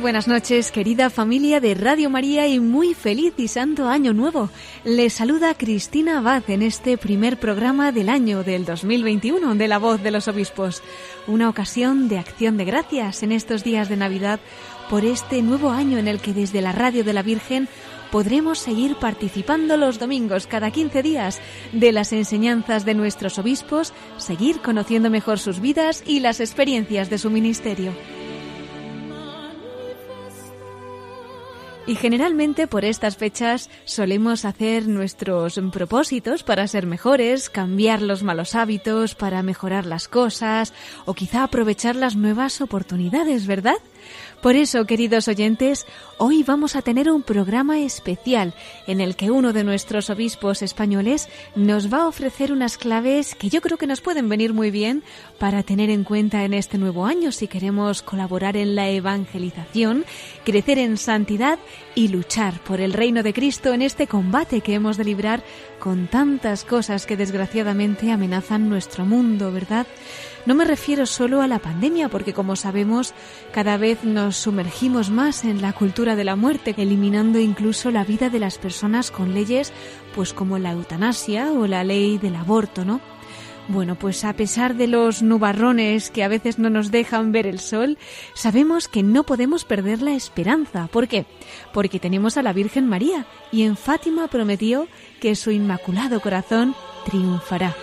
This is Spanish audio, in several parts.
Buenas noches, querida familia de Radio María y muy feliz y santo año nuevo. Les saluda Cristina Abad en este primer programa del año del 2021 de La Voz de los Obispos. Una ocasión de acción de gracias en estos días de Navidad por este nuevo año en el que desde la Radio de la Virgen podremos seguir participando los domingos cada 15 días de las enseñanzas de nuestros obispos, seguir conociendo mejor sus vidas y las experiencias de su ministerio. Y generalmente por estas fechas solemos hacer nuestros propósitos para ser mejores, cambiar los malos hábitos, para mejorar las cosas o quizá aprovechar las nuevas oportunidades, ¿verdad? Por eso, queridos oyentes, hoy vamos a tener un programa especial en el que uno de nuestros obispos españoles nos va a ofrecer unas claves que yo creo que nos pueden venir muy bien para tener en cuenta en este nuevo año si queremos colaborar en la evangelización, crecer en santidad y luchar por el reino de Cristo en este combate que hemos de librar con tantas cosas que desgraciadamente amenazan nuestro mundo, ¿verdad? No me refiero solo a la pandemia, porque como sabemos, cada vez nos sumergimos más en la cultura de la muerte, eliminando incluso la vida de las personas con leyes pues como la eutanasia o la ley del aborto, ¿no? Bueno, pues a pesar de los nubarrones que a veces no nos dejan ver el sol, sabemos que no podemos perder la esperanza. ¿Por qué? Porque tenemos a la Virgen María y en Fátima prometió que su inmaculado corazón triunfará.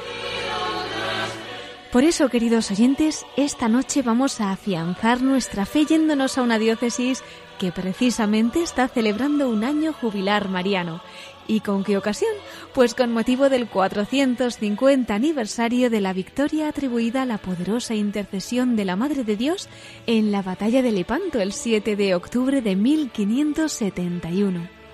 Por eso, queridos oyentes, esta noche vamos a afianzar nuestra fe yéndonos a una diócesis que precisamente está celebrando un año jubilar mariano. ¿Y con qué ocasión? Pues con motivo del 450 aniversario de la victoria atribuida a la poderosa intercesión de la Madre de Dios en la batalla de Lepanto el 7 de octubre de 1571.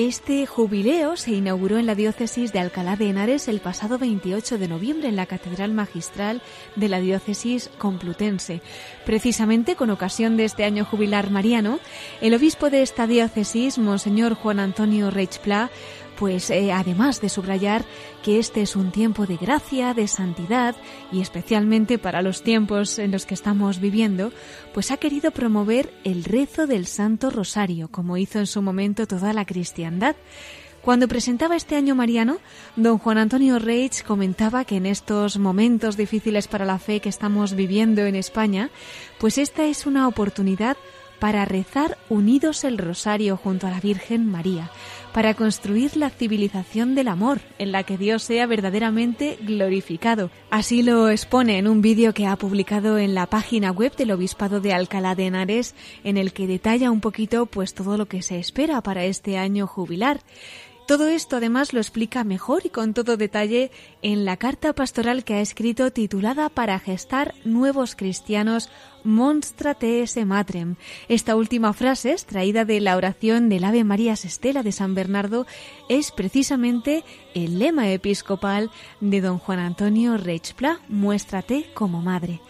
Este jubileo se inauguró en la diócesis de Alcalá de Henares el pasado 28 de noviembre en la Catedral Magistral de la diócesis complutense. Precisamente con ocasión de este año jubilar mariano, el obispo de esta diócesis, Monseñor Juan Antonio Reichpla, pues eh, además de subrayar que este es un tiempo de gracia, de santidad y especialmente para los tiempos en los que estamos viviendo, pues ha querido promover el rezo del Santo Rosario, como hizo en su momento toda la cristiandad. Cuando presentaba este año mariano, don Juan Antonio Reich comentaba que en estos momentos difíciles para la fe que estamos viviendo en España, pues esta es una oportunidad para rezar unidos el rosario junto a la Virgen María, para construir la civilización del amor, en la que Dios sea verdaderamente glorificado. Así lo expone en un vídeo que ha publicado en la página web del Obispado de Alcalá de Henares, en el que detalla un poquito pues todo lo que se espera para este año jubilar. Todo esto además lo explica mejor y con todo detalle en la carta pastoral que ha escrito titulada Para gestar nuevos cristianos Monstra ese matrem. Esta última frase, extraída de la oración del Ave María Estela de San Bernardo, es precisamente el lema episcopal de don Juan Antonio Reichpla, Muéstrate como madre.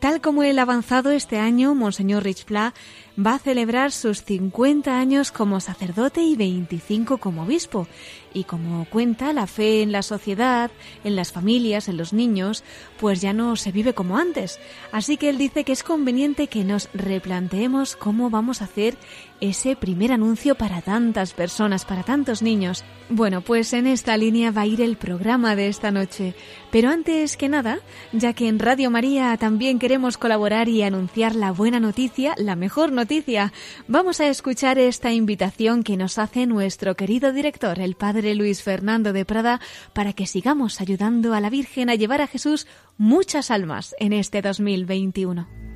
Tal como el avanzado este año, Monseñor Richpla va a celebrar sus 50 años como sacerdote y 25 como obispo. Y como cuenta, la fe en la sociedad, en las familias, en los niños, pues ya no se vive como antes. Así que él dice que es conveniente que nos replanteemos cómo vamos a hacer ese primer anuncio para tantas personas, para tantos niños. Bueno, pues en esta línea va a ir el programa de esta noche. Pero antes que nada, ya que en Radio María también queremos colaborar y anunciar la buena noticia, la mejor noticia, vamos a escuchar esta invitación que nos hace nuestro querido director, el Padre Luis Fernando de Prada, para que sigamos ayudando a la Virgen a llevar a Jesús muchas almas en este 2021.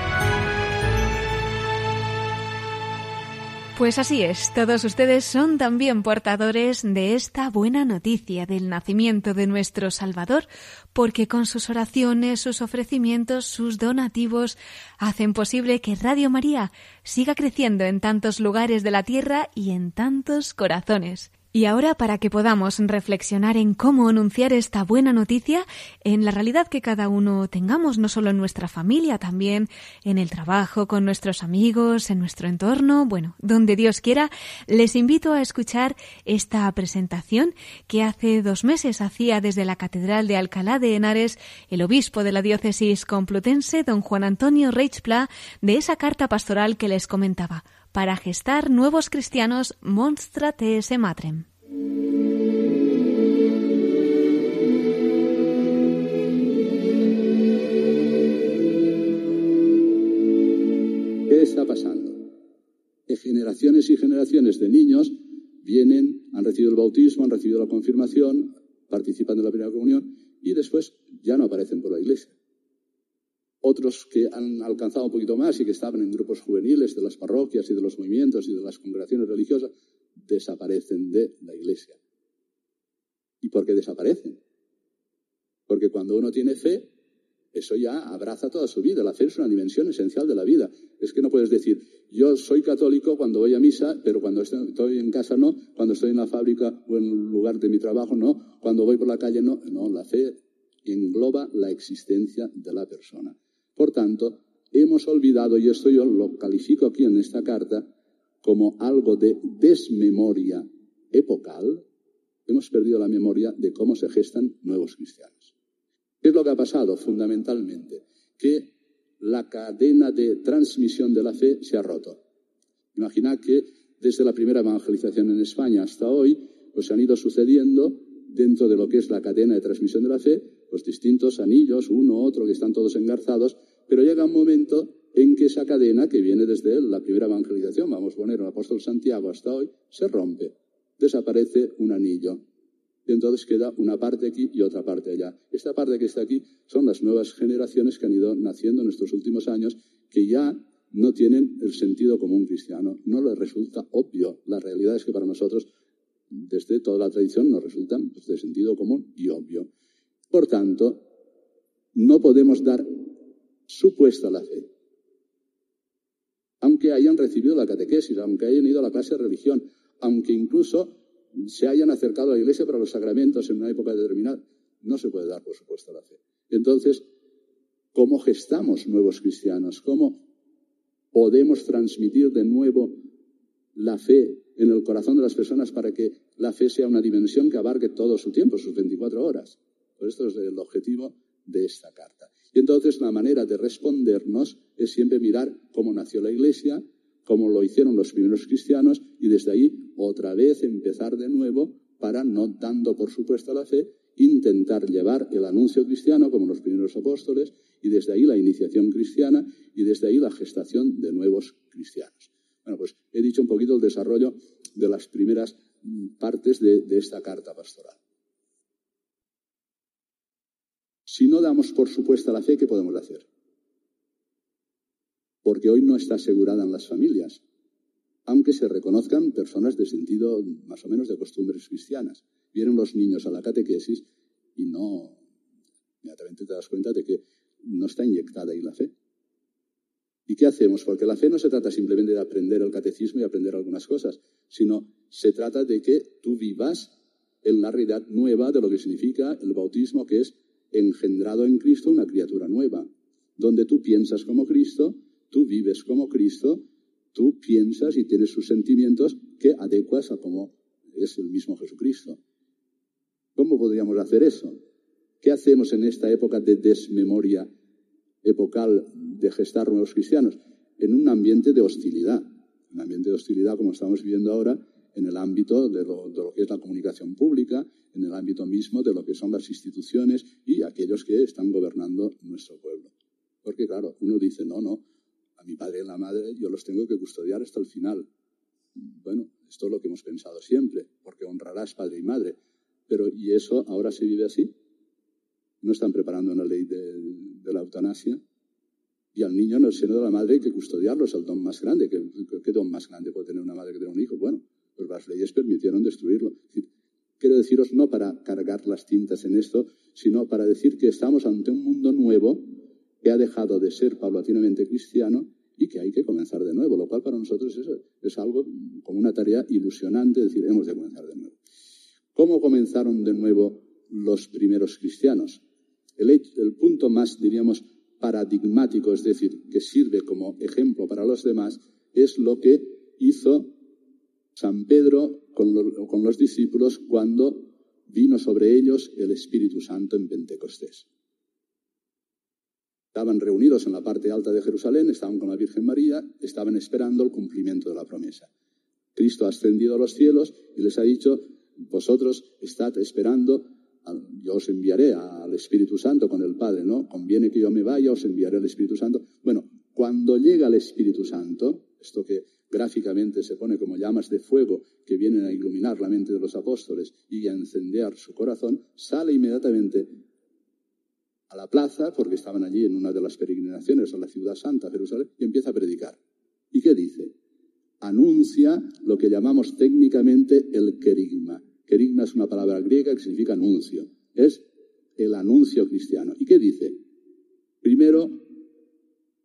Pues así es, todos ustedes son también portadores de esta buena noticia del nacimiento de nuestro Salvador, porque con sus oraciones, sus ofrecimientos, sus donativos, hacen posible que Radio María siga creciendo en tantos lugares de la tierra y en tantos corazones. Y ahora, para que podamos reflexionar en cómo anunciar esta buena noticia en la realidad que cada uno tengamos, no solo en nuestra familia, también en el trabajo, con nuestros amigos, en nuestro entorno, bueno, donde Dios quiera, les invito a escuchar esta presentación que hace dos meses hacía desde la Catedral de Alcalá de Henares el obispo de la diócesis complutense, don Juan Antonio Reichpla, de esa carta pastoral que les comentaba para gestar nuevos cristianos Monstra TS Matrem. ¿Qué está pasando? Que generaciones y generaciones de niños vienen, han recibido el bautismo, han recibido la confirmación, participan de la primera comunión y después ya no aparecen por la iglesia. Otros que han alcanzado un poquito más y que estaban en grupos juveniles de las parroquias y de los movimientos y de las congregaciones religiosas, desaparecen de la iglesia. ¿Y por qué desaparecen? Porque cuando uno tiene fe, eso ya abraza toda su vida. La fe es una dimensión esencial de la vida. Es que no puedes decir, yo soy católico cuando voy a misa, pero cuando estoy en casa no, cuando estoy en la fábrica o en el lugar de mi trabajo no, cuando voy por la calle no. No, la fe engloba la existencia de la persona. Por tanto, hemos olvidado, y esto yo lo califico aquí en esta carta, como algo de desmemoria epocal, hemos perdido la memoria de cómo se gestan nuevos cristianos. ¿Qué es lo que ha pasado fundamentalmente? Que la cadena de transmisión de la fe se ha roto. Imaginad que desde la primera evangelización en España hasta hoy, pues han ido sucediendo dentro de lo que es la cadena de transmisión de la fe, los distintos anillos, uno, otro, que están todos engarzados, pero llega un momento en que esa cadena que viene desde la primera evangelización, vamos a poner el apóstol Santiago hasta hoy, se rompe, desaparece un anillo. Y entonces queda una parte aquí y otra parte allá. Esta parte que está aquí son las nuevas generaciones que han ido naciendo en estos últimos años, que ya no tienen el sentido común cristiano. No les resulta obvio. La realidad es que para nosotros, desde toda la tradición, nos resultan pues, de sentido común y obvio. Por tanto, no podemos dar supuesta la fe. Aunque hayan recibido la catequesis, aunque hayan ido a la clase de religión, aunque incluso se hayan acercado a la iglesia para los sacramentos en una época determinada, no se puede dar por supuesto la fe. Entonces, ¿cómo gestamos nuevos cristianos? ¿Cómo podemos transmitir de nuevo la fe en el corazón de las personas para que la fe sea una dimensión que abarque todo su tiempo, sus 24 horas? Pues esto es el objetivo de esta carta. Y entonces la manera de respondernos es siempre mirar cómo nació la Iglesia, cómo lo hicieron los primeros cristianos y desde ahí otra vez empezar de nuevo para, no dando por supuesto la fe, intentar llevar el anuncio cristiano como los primeros apóstoles y desde ahí la iniciación cristiana y desde ahí la gestación de nuevos cristianos. Bueno, pues he dicho un poquito el desarrollo de las primeras mm, partes de, de esta carta pastoral. Si no damos por supuesta la fe, ¿qué podemos hacer? Porque hoy no está asegurada en las familias, aunque se reconozcan personas de sentido más o menos de costumbres cristianas. Vienen los niños a la catequesis y no, inmediatamente te das cuenta de que no está inyectada ahí la fe. ¿Y qué hacemos? Porque la fe no se trata simplemente de aprender el catecismo y aprender algunas cosas, sino se trata de que tú vivas en la realidad nueva de lo que significa el bautismo, que es engendrado en Cristo una criatura nueva, donde tú piensas como Cristo, tú vives como Cristo Tú piensas y tienes sus sentimientos que adecuas a cómo es el mismo Jesucristo. ¿Cómo podríamos hacer eso? ¿Qué hacemos en esta época de desmemoria epocal de gestar nuevos cristianos? En un ambiente de hostilidad. Un ambiente de hostilidad como estamos viviendo ahora en el ámbito de lo, que es la comunicación pública, en el ámbito mismo de lo que son las instituciones y aquellos que están gobernando nuestro pueblo. Porque claro, uno dice, no, no, a mi padre y a la madre yo los tengo que custodiar hasta el final. Bueno, esto es lo que hemos pensado siempre, porque honrarás padre y madre. Pero, ¿y eso ahora se vive así? No están preparando una ley de, la eutanasia. Y al niño en el seno de la madre hay que custodiarlo, es el don más grande. ¿Qué, ¿Qué, don más grande puede tener una madre que tener un hijo? Bueno, pues las leyes permitieron destruirlo. Quiero deciros no para cargar las tintas en esto, sino para decir que estamos ante un mundo nuevo que ha dejado de ser paulatinamente cristiano y que hay que comenzar de nuevo, lo cual para nosotros es, es algo como una tarea ilusionante, decir, hemos de comenzar de nuevo. ¿Cómo comenzaron de nuevo los primeros cristianos? El, el punto más, diríamos, paradigmático, es decir, que sirve como ejemplo para los demás, es lo que hizo San Pedro con, lo, con los discípulos cuando vino sobre ellos el Espíritu Santo en Pentecostés. Estaban reunidos en la parte alta de Jerusalén, estaban con la Virgen María, estaban esperando el cumplimiento de la promesa. Cristo ha ascendido a los cielos y les ha dicho, vosotros estad esperando, yo os enviaré al Espíritu Santo con el Padre, ¿no? Conviene que yo me vaya, os enviaré al Espíritu Santo. Bueno, cuando llega el Espíritu Santo, esto que gráficamente se pone como llamas de fuego que vienen a iluminar la mente de los apóstoles y a encender su corazón, sale inmediatamente a la plaza, porque estaban allí en una de las peregrinaciones a la ciudad santa, Jerusalén, y empieza a predicar. ¿Y qué dice? Anuncia lo que llamamos técnicamente el querigma. Querigma es una palabra griega que significa anuncio. Es el anuncio cristiano. ¿Y qué dice? Primero,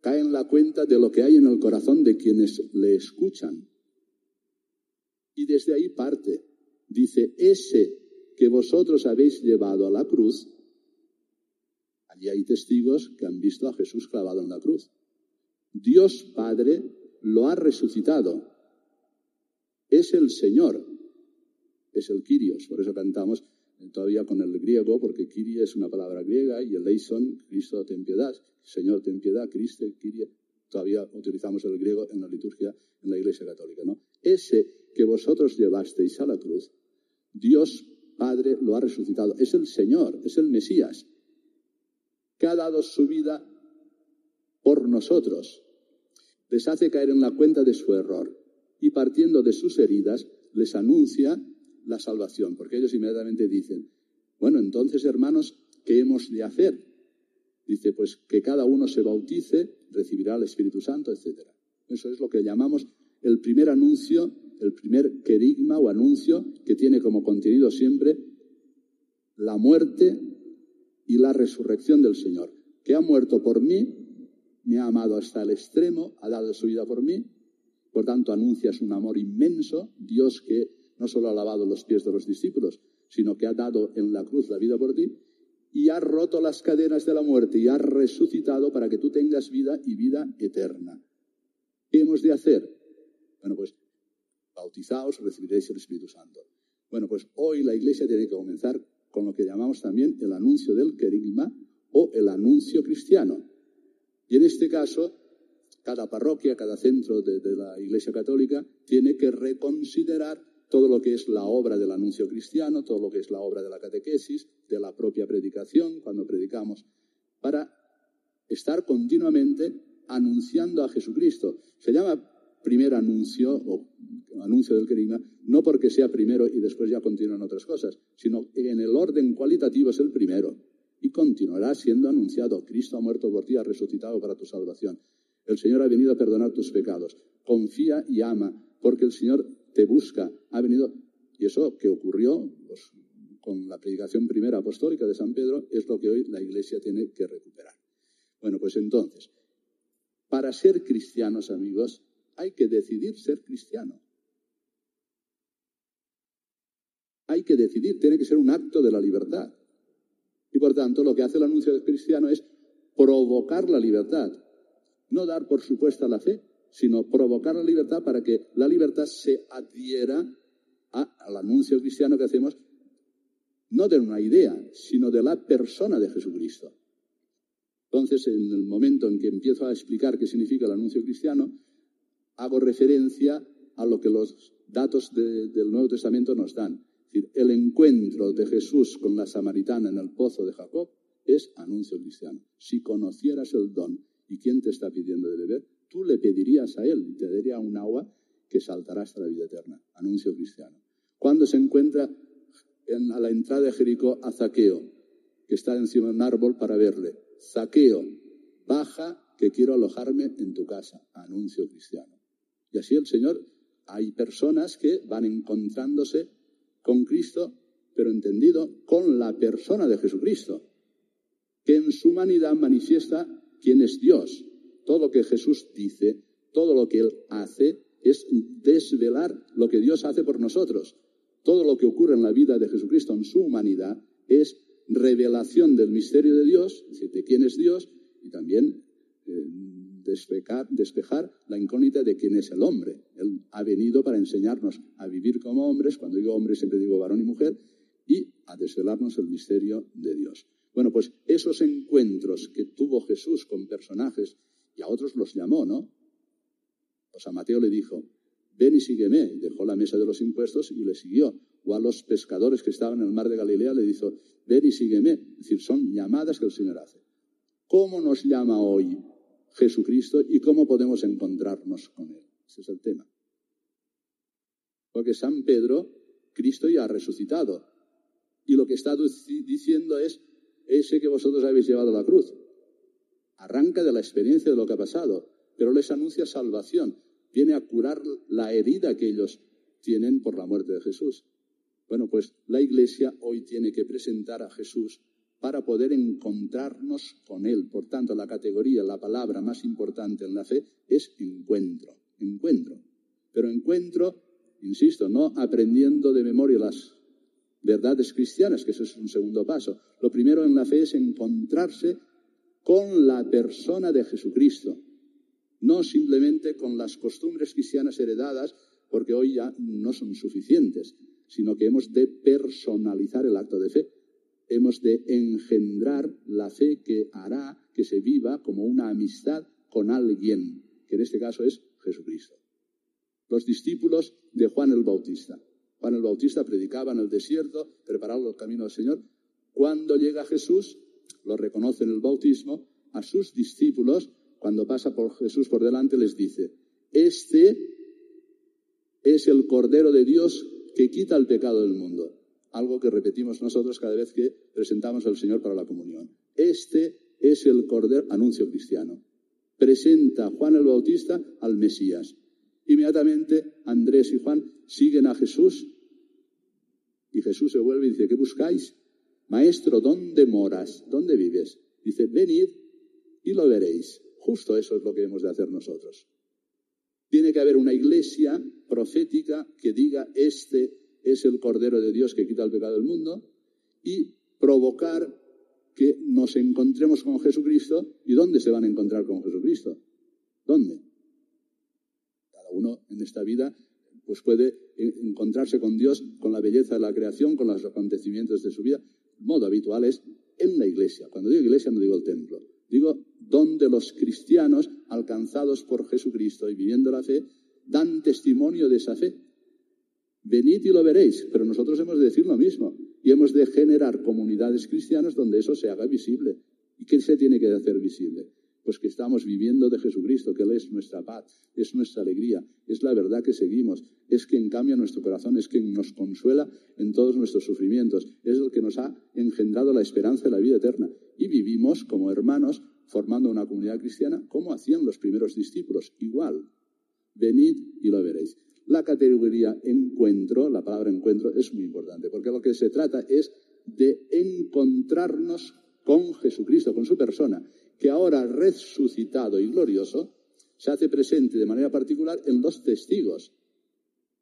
cae en la cuenta de lo que hay en el corazón de quienes le escuchan. Y desde ahí parte. Dice, ese que vosotros habéis llevado a la cruz, y hay testigos que han visto a Jesús clavado en la cruz. Dios Padre lo ha resucitado. Es el Señor. Es el Kyrios. Por eso cantamos todavía con el griego, porque Kyrie es una palabra griega y el leison, Cristo ten piedad, Señor ten piedad, Cristo, Kyrie. Todavía utilizamos el griego en la liturgia en la Iglesia Católica, ¿no? Ese que vosotros llevasteis a la cruz, Dios Padre lo ha resucitado. Es el Señor, es el Mesías que ha dado su vida por nosotros. Les hace caer en la cuenta de su error y partiendo de sus heridas les anuncia la salvación, porque ellos inmediatamente dicen, bueno, entonces hermanos, ¿qué hemos de hacer? Dice, pues que cada uno se bautice, recibirá el Espíritu Santo, etc. Eso es lo que llamamos el primer anuncio, el primer querigma o anuncio que tiene como contenido siempre la muerte y la resurrección del Señor, que ha muerto por mí, me ha amado hasta el extremo, ha dado su vida por mí, por tanto anuncias un amor inmenso, Dios que no solo ha lavado los pies de los discípulos, sino que ha dado en la cruz la vida por ti, y ha roto las cadenas de la muerte y ha resucitado para que tú tengas vida y vida eterna. ¿Qué hemos de hacer? Bueno, pues bautizaos, recibiréis el Espíritu Santo. Bueno, pues hoy la Iglesia tiene que comenzar con lo que llamamos también el anuncio del querigma o el anuncio cristiano. Y en este caso, cada parroquia, cada centro de, de, la Iglesia Católica tiene que reconsiderar todo lo que es la obra del anuncio cristiano, todo lo que es la obra de la catequesis, de la propia predicación, cuando predicamos, para estar continuamente anunciando a Jesucristo. Se llama primer anuncio o anuncio del querigma, no porque sea primero y después ya continúan otras cosas, sino en el orden cualitativo es el primero y continuará siendo anunciado. Cristo ha muerto por ti, ha resucitado para tu salvación. El Señor ha venido a perdonar tus pecados. Confía y ama, porque el Señor te busca. Ha venido, y eso que ocurrió pues, con la predicación primera apostólica de San Pedro, es lo que hoy la Iglesia tiene que recuperar. Bueno, pues entonces, para ser cristianos, amigos, hay que decidir ser cristiano. Hay que decidir, tiene que ser un acto de la libertad. Y por tanto, lo que hace el anuncio del cristiano es provocar la libertad, no dar por supuesta la fe, sino provocar la libertad para que la libertad se adhiera al anuncio cristiano que hacemos, no de una idea, sino de la persona de Jesucristo. Entonces, en el momento en que empiezo a explicar qué significa el anuncio cristiano, hago referencia a lo que los datos del Nuevo Testamento nos dan. Es decir, el encuentro de Jesús con la samaritana en el pozo de Jacob es anuncio cristiano. Si conocieras el don y quién te está pidiendo de beber, tú le pedirías a él y te daría un agua que saltará hasta la vida eterna. Anuncio cristiano. Cuando se encuentra a la entrada de Jericó a Zaqueo, que está encima de un árbol para verle. Zaqueo, baja que quiero alojarme en tu casa. Anuncio cristiano. Y así el Señor, hay personas que van encontrándose con Cristo, pero entendido con la persona de Jesucristo, que en su humanidad manifiesta quién es Dios. Todo lo que Jesús dice, todo lo que Él hace, es desvelar lo que Dios hace por nosotros. Todo lo que ocurre en la vida de Jesucristo, en su humanidad, es revelación del misterio de Dios, es decir, de quién es Dios, y también eh, despejar, la incógnita de quién es el hombre. Él ha venido para enseñarnos a vivir como hombres, cuando digo hombre siempre digo varón y mujer, y a desvelarnos el misterio de Dios. Bueno, pues esos encuentros que tuvo Jesús con personajes, y a otros los llamó, ¿no? Pues a Mateo le dijo, ven y sígueme. Dejó la mesa de los impuestos y le siguió. O a los pescadores que estaban en el mar de Galilea le dijo, ven y sígueme. Es decir, son llamadas que el Señor hace. ¿Cómo nos llama hoy Jesucristo y cómo podemos encontrarnos con Él? Ese es el tema. Porque San Pedro, Cristo ya ha resucitado. Y lo que está diciendo es, ese que vosotros habéis llevado a la cruz. Arranca de la experiencia de lo que ha pasado pero les anuncia salvación. Viene a curar la herida que ellos tienen por la muerte de Jesús. Bueno, pues la Iglesia hoy tiene que presentar a Jesús para poder encontrarnos con Él. Por tanto, la categoría, la palabra más importante en la fe es encuentro, encuentro. Pero encuentro, insisto, no aprendiendo de memoria las verdades cristianas, que eso es un segundo paso. Lo primero en la fe es encontrarse con la persona de Jesucristo no simplemente con las costumbres cristianas heredadas, porque hoy ya no son suficientes, sino que hemos de personalizar el acto de fe. Hemos de engendrar la fe que hará que se viva como una amistad con alguien, que en este caso es Jesucristo. Los discípulos de Juan el Bautista. Juan el Bautista predicaba en el desierto, preparando el camino del Señor. Cuando llega Jesús, lo reconoce en el bautismo, a sus discípulos cuando pasa por Jesús por delante, les dice, este es el Cordero de Dios que quita el pecado del mundo. Algo que repetimos nosotros cada vez que presentamos al Señor para la comunión. Este es el Cordero, anuncio cristiano. Presenta Juan el Bautista al Mesías. Inmediatamente Andrés y Juan siguen a Jesús y Jesús se vuelve y dice, ¿qué buscáis? Maestro, ¿dónde moras? ¿Dónde vives? Dice, venid y lo veréis. Justo eso es lo que hemos de hacer nosotros. Tiene que haber una iglesia profética que diga, este es el Cordero de Dios que quita el pecado del mundo, y provocar que nos encontremos con Jesucristo. ¿Y dónde se van a encontrar con Jesucristo? ¿Dónde? Cada uno en esta vida pues puede encontrarse con Dios, con la belleza de la creación, con los acontecimientos de su vida. Modo habitual es en la iglesia. Cuando digo iglesia no digo el templo. Digo, donde los cristianos, alcanzados por Jesucristo y viviendo la fe, dan testimonio de esa fe. Venid y lo veréis, pero nosotros hemos de decir lo mismo y hemos de generar comunidades cristianas donde eso se haga visible. ¿Y qué se tiene que hacer visible? Pues que estamos viviendo de Jesucristo, que Él es nuestra paz, es nuestra alegría, es la verdad que seguimos, es quien cambia nuestro corazón, es quien nos consuela en todos nuestros sufrimientos, es el que nos ha engendrado la esperanza de la vida eterna. Y vivimos como hermanos formando una comunidad cristiana como hacían los primeros discípulos, igual. Venid y lo veréis. La categoría encuentro, la palabra encuentro, es muy importante, porque lo que se trata es de encontrarnos con Jesucristo, con su persona, que ahora resucitado y glorioso se hace presente de manera particular en los testigos.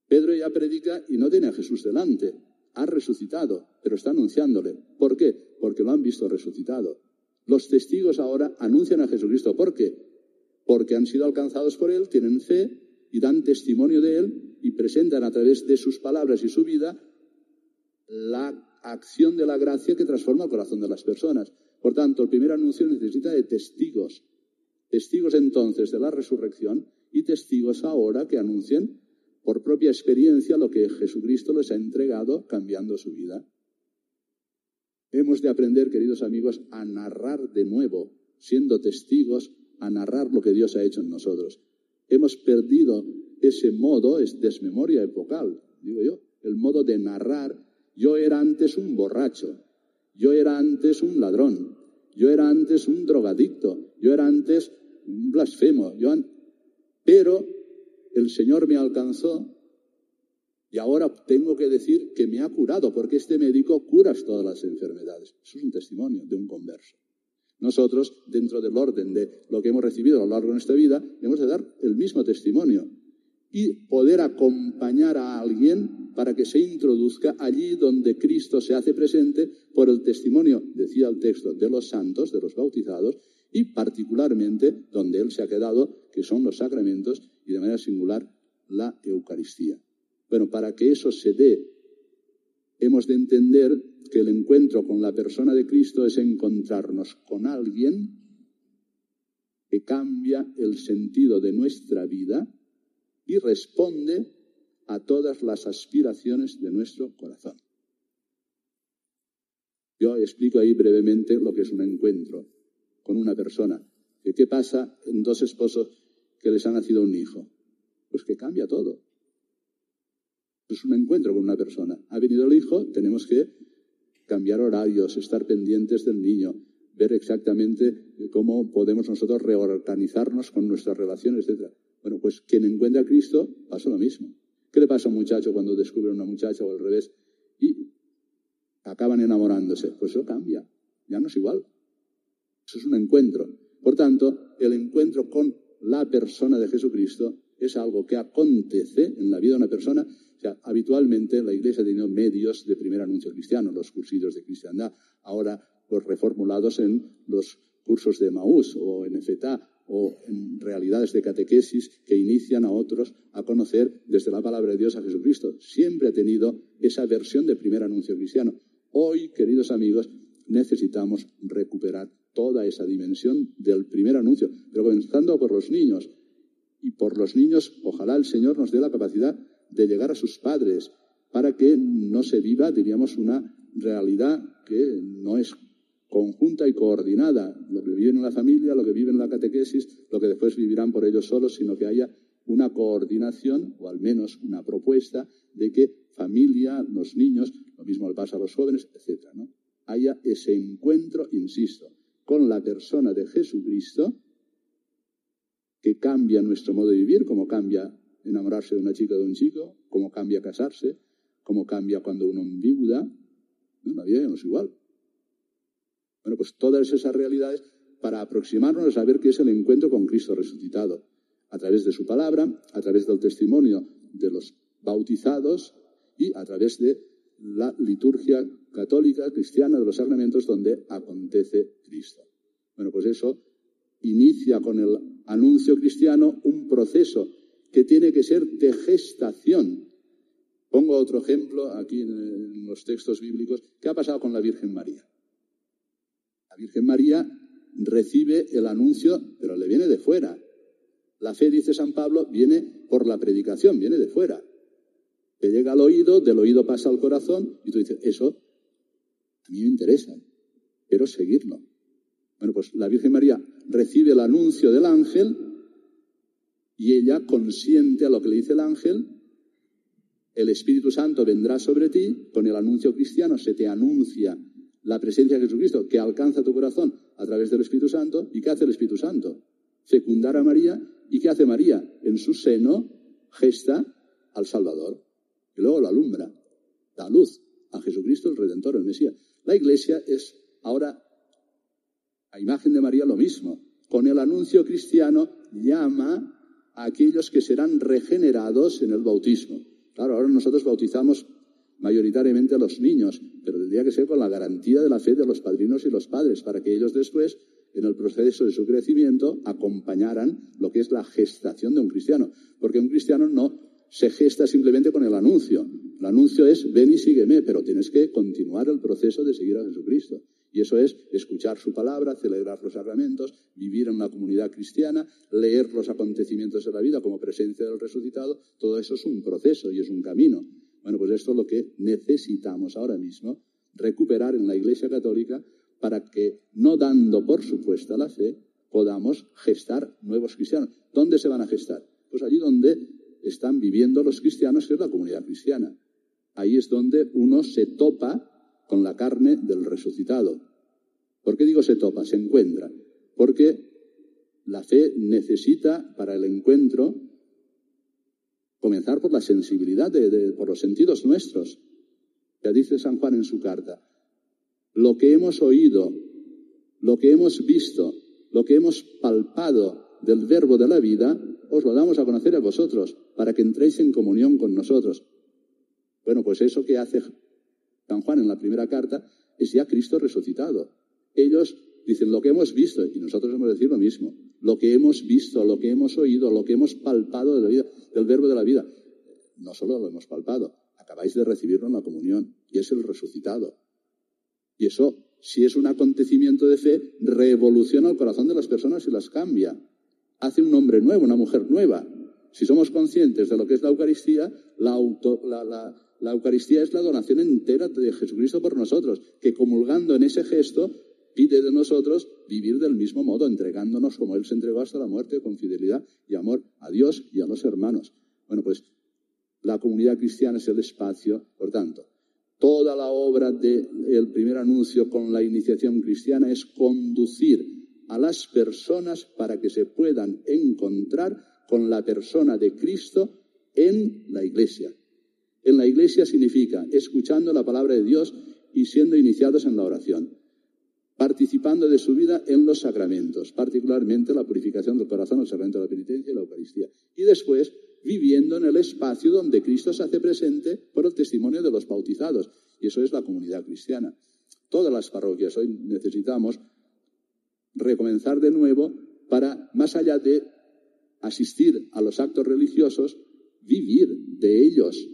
Pedro ya predica y no tiene a Jesús delante, ha resucitado, pero está anunciándole. ¿Por qué? Porque lo han visto resucitado. Los testigos ahora anuncian a Jesucristo. ¿Por qué? porque han sido alcanzados por Él, tienen fe y dan testimonio de Él y presentan a través de sus palabras y su vida la acción de la gracia que transforma el corazón de las personas. Por tanto, el primer anuncio necesita de testigos. Testigos entonces de la resurrección y testigos ahora que anuncien por propia experiencia lo que Jesucristo les ha entregado cambiando su vida. Hemos de aprender, queridos amigos, a narrar de nuevo, siendo testigos, a narrar lo que Dios ha hecho en nosotros. Hemos perdido ese modo, es desmemoria epocal, digo yo, el modo de narrar. Yo era antes un borracho, yo era antes un ladrón, yo era antes un drogadicto, yo era antes un blasfemo, yo pero el Señor me alcanzó y ahora tengo que decir que me ha curado, porque este médico cura todas las enfermedades. Eso es un testimonio de un converso. Nosotros, dentro del orden de lo que hemos recibido a lo largo de nuestra vida, hemos de dar el mismo testimonio y poder acompañar a alguien para que se introduzca allí donde Cristo se hace presente por el testimonio, decía el texto, de los santos, de los bautizados, y particularmente donde Él se ha quedado, que son los sacramentos y de manera singular la Eucaristía. Bueno, para que eso se dé, hemos de entender que el encuentro con la persona de Cristo es encontrarnos con alguien que cambia el sentido de nuestra vida y responde a todas las aspiraciones de nuestro corazón. Yo explico ahí brevemente lo que es un encuentro con una persona. ¿Qué pasa en dos esposos que les ha nacido un hijo? Pues que cambia todo. Es un encuentro con una persona. Ha venido el hijo, tenemos que cambiar horarios, estar pendientes del niño, ver exactamente cómo podemos nosotros reorganizarnos con nuestras relaciones, etc. Bueno, pues quien encuentra a Cristo pasa lo mismo. ¿Qué le pasa a un muchacho cuando descubre a una muchacha o al revés? Y acaban enamorándose. Pues eso cambia. Ya no es igual. Eso es un encuentro. Por tanto, el encuentro con la persona de Jesucristo es algo que acontece en la vida de una persona. O sea, habitualmente la Iglesia ha tenido medios de primer anuncio cristiano, los cursillos de cristiandad, ahora pues reformulados en los cursos de Maús o en FETA o en realidades de catequesis que inician a otros a conocer desde la palabra de Dios a Jesucristo. Siempre ha tenido esa versión de primer anuncio cristiano. Hoy, queridos amigos, necesitamos recuperar toda esa dimensión del primer anuncio, pero comenzando por los niños. Y por los niños, ojalá el Señor nos dé la capacidad de llegar a sus padres para que no se viva, diríamos, una realidad que no es conjunta y coordinada, lo que viven en la familia, lo que viven en la catequesis, lo que después vivirán por ellos solos, sino que haya una coordinación o al menos una propuesta de que familia, los niños, lo mismo le pasa a los jóvenes, etcétera, ¿no? Haya ese encuentro, insisto, con la persona de Jesucristo que cambia nuestro modo de vivir, como cambia enamorarse de una chica o de un chico, como cambia casarse, como cambia cuando uno enviuda. No, no es igual. Bueno, pues todas esas realidades para aproximarnos a saber qué es el encuentro con Cristo resucitado, a través de su palabra, a través del testimonio de los bautizados y a través de la liturgia católica, cristiana, de los sacramentos donde acontece Cristo. Bueno, pues eso inicia con el anuncio cristiano un proceso que tiene que ser de gestación. Pongo otro ejemplo aquí en los textos bíblicos. ¿Qué ha pasado con la Virgen María? La Virgen María recibe el anuncio, pero le viene de fuera. La fe, dice San Pablo, viene por la predicación, viene de fuera. Te llega al oído, del oído pasa al corazón y tú dices, eso a mí me interesa, quiero seguirlo. Bueno, pues la Virgen María recibe el anuncio del ángel y ella consiente a lo que le dice el ángel. El Espíritu Santo vendrá sobre ti, con el anuncio cristiano se te anuncia la presencia de Jesucristo que alcanza tu corazón a través del Espíritu Santo. ¿Y qué hace el Espíritu Santo? Fecundar a María. ¿Y qué hace María? En su seno gesta al Salvador. Y luego lo alumbra, da luz a Jesucristo, el Redentor, el Mesías. La Iglesia es ahora, a imagen de María, lo mismo. Con el anuncio cristiano llama a aquellos que serán regenerados en el bautismo. Claro, ahora nosotros bautizamos mayoritariamente a los niños, pero tendría que ser con la garantía de la fe de los padrinos y los padres, para que ellos después en el proceso de su crecimiento acompañaran lo que es la gestación de un cristiano. Porque un cristiano no se gesta simplemente con el anuncio. El anuncio es ven y sígueme, pero tienes que continuar el proceso de seguir a Jesucristo. Y eso es escuchar su palabra, celebrar los sacramentos, vivir en una comunidad cristiana, leer los acontecimientos de la vida como presencia del resucitado. Todo eso es un proceso y es un camino. Bueno, pues esto es lo que necesitamos ahora mismo, recuperar en la Iglesia Católica para que, no dando por supuesta la fe, podamos gestar nuevos cristianos. ¿Dónde se van a gestar? Pues allí donde están viviendo los cristianos, que es la comunidad cristiana. Ahí es donde uno se topa con la carne del resucitado. ¿Por qué digo se topa? Se encuentra. Porque la fe necesita para el encuentro comenzar por la sensibilidad, por los sentidos nuestros. Ya dice San Juan en su carta, lo que hemos oído, lo que hemos visto, lo que hemos palpado del verbo de la vida, os lo damos a conocer a vosotros, para que entréis en comunión con nosotros. Bueno, pues eso que hace San Juan en la primera carta es ya Cristo resucitado. Ellos dicen lo que hemos visto y nosotros hemos de decir lo mismo. Lo que hemos visto, lo que hemos oído, lo que hemos palpado de la vida, del verbo de la vida. No solo lo hemos palpado, acabáis de recibirlo en la comunión y es el resucitado. Y eso, si es un acontecimiento de fe, revoluciona el corazón de las personas y las cambia. Hace un hombre nuevo, una mujer nueva. Si somos conscientes de lo que es la Eucaristía, la, la Eucaristía es la donación entera de Jesucristo por nosotros, que comulgando en ese gesto pide de nosotros vivir del mismo modo, entregándonos como Él se entregó hasta la muerte, con fidelidad y amor a Dios y a los hermanos. Bueno, pues la comunidad cristiana es el espacio, por tanto, toda la obra del primer anuncio con la iniciación cristiana es conducir a las personas para que se puedan encontrar con la persona de Cristo en la iglesia, en la iglesia significa escuchando la palabra de Dios y siendo iniciados en la oración, participando de su vida en los sacramentos, particularmente la purificación del corazón, el sacramento de la penitencia y la Eucaristía. Y después viviendo en el espacio donde Cristo se hace presente por el testimonio de los bautizados. Y eso es la comunidad cristiana. Todas las parroquias hoy necesitamos recomenzar de nuevo para, más allá de asistir a los actos religiosos, vivir de ellos,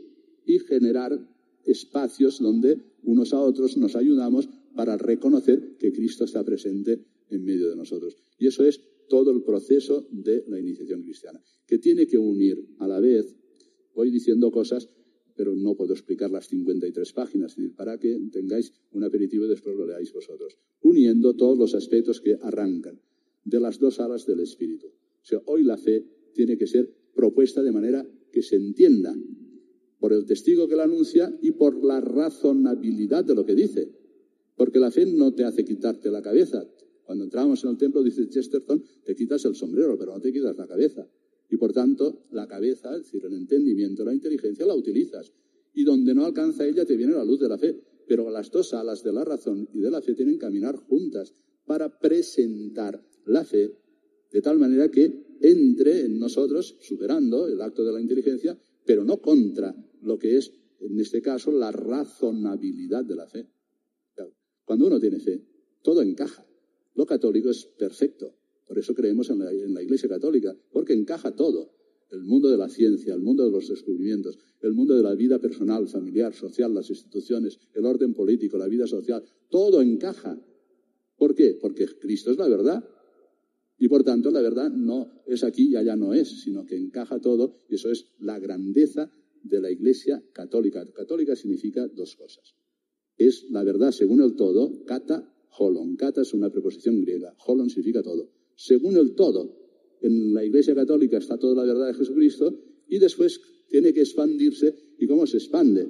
y generar espacios donde unos a otros nos ayudamos para reconocer que Cristo está presente en medio de nosotros. Y eso es todo el proceso de la iniciación cristiana, que tiene que unir a la vez, voy diciendo cosas, pero no puedo explicar las 53 páginas, para que tengáis un aperitivo y después lo leáis vosotros, uniendo todos los aspectos que arrancan de las dos alas del Espíritu. O sea, hoy la fe tiene que ser propuesta de manera que se entienda por el testigo que la anuncia y por la razonabilidad de lo que dice. Porque la fe no te hace quitarte la cabeza. Cuando entramos en el templo, dice Chesterton, te quitas el sombrero, pero no te quitas la cabeza. Y por tanto, la cabeza, es decir, el entendimiento, la inteligencia, la utilizas. Y donde no alcanza ella, te viene la luz de la fe. Pero las dos alas de la razón y de la fe tienen que caminar juntas para presentar la fe de tal manera que entre en nosotros, superando el acto de la inteligencia, pero no contra lo que es, en este caso, la razonabilidad de la fe. Cuando uno tiene fe, todo encaja. Lo católico es perfecto. Por eso creemos en la, en la Iglesia Católica, porque encaja todo. El mundo de la ciencia, el mundo de los descubrimientos, el mundo de la vida personal, familiar, social, las instituciones, el orden político, la vida social, todo encaja. ¿Por qué? Porque Cristo es la verdad. Y por tanto, la verdad no es aquí y allá no es, sino que encaja todo y eso es la grandeza de la Iglesia católica. Católica significa dos cosas. Es la verdad según el todo, kata, holon. Kata es una preposición griega, holon significa todo. Según el todo, en la Iglesia católica está toda la verdad de Jesucristo y después tiene que expandirse. ¿Y cómo se expande?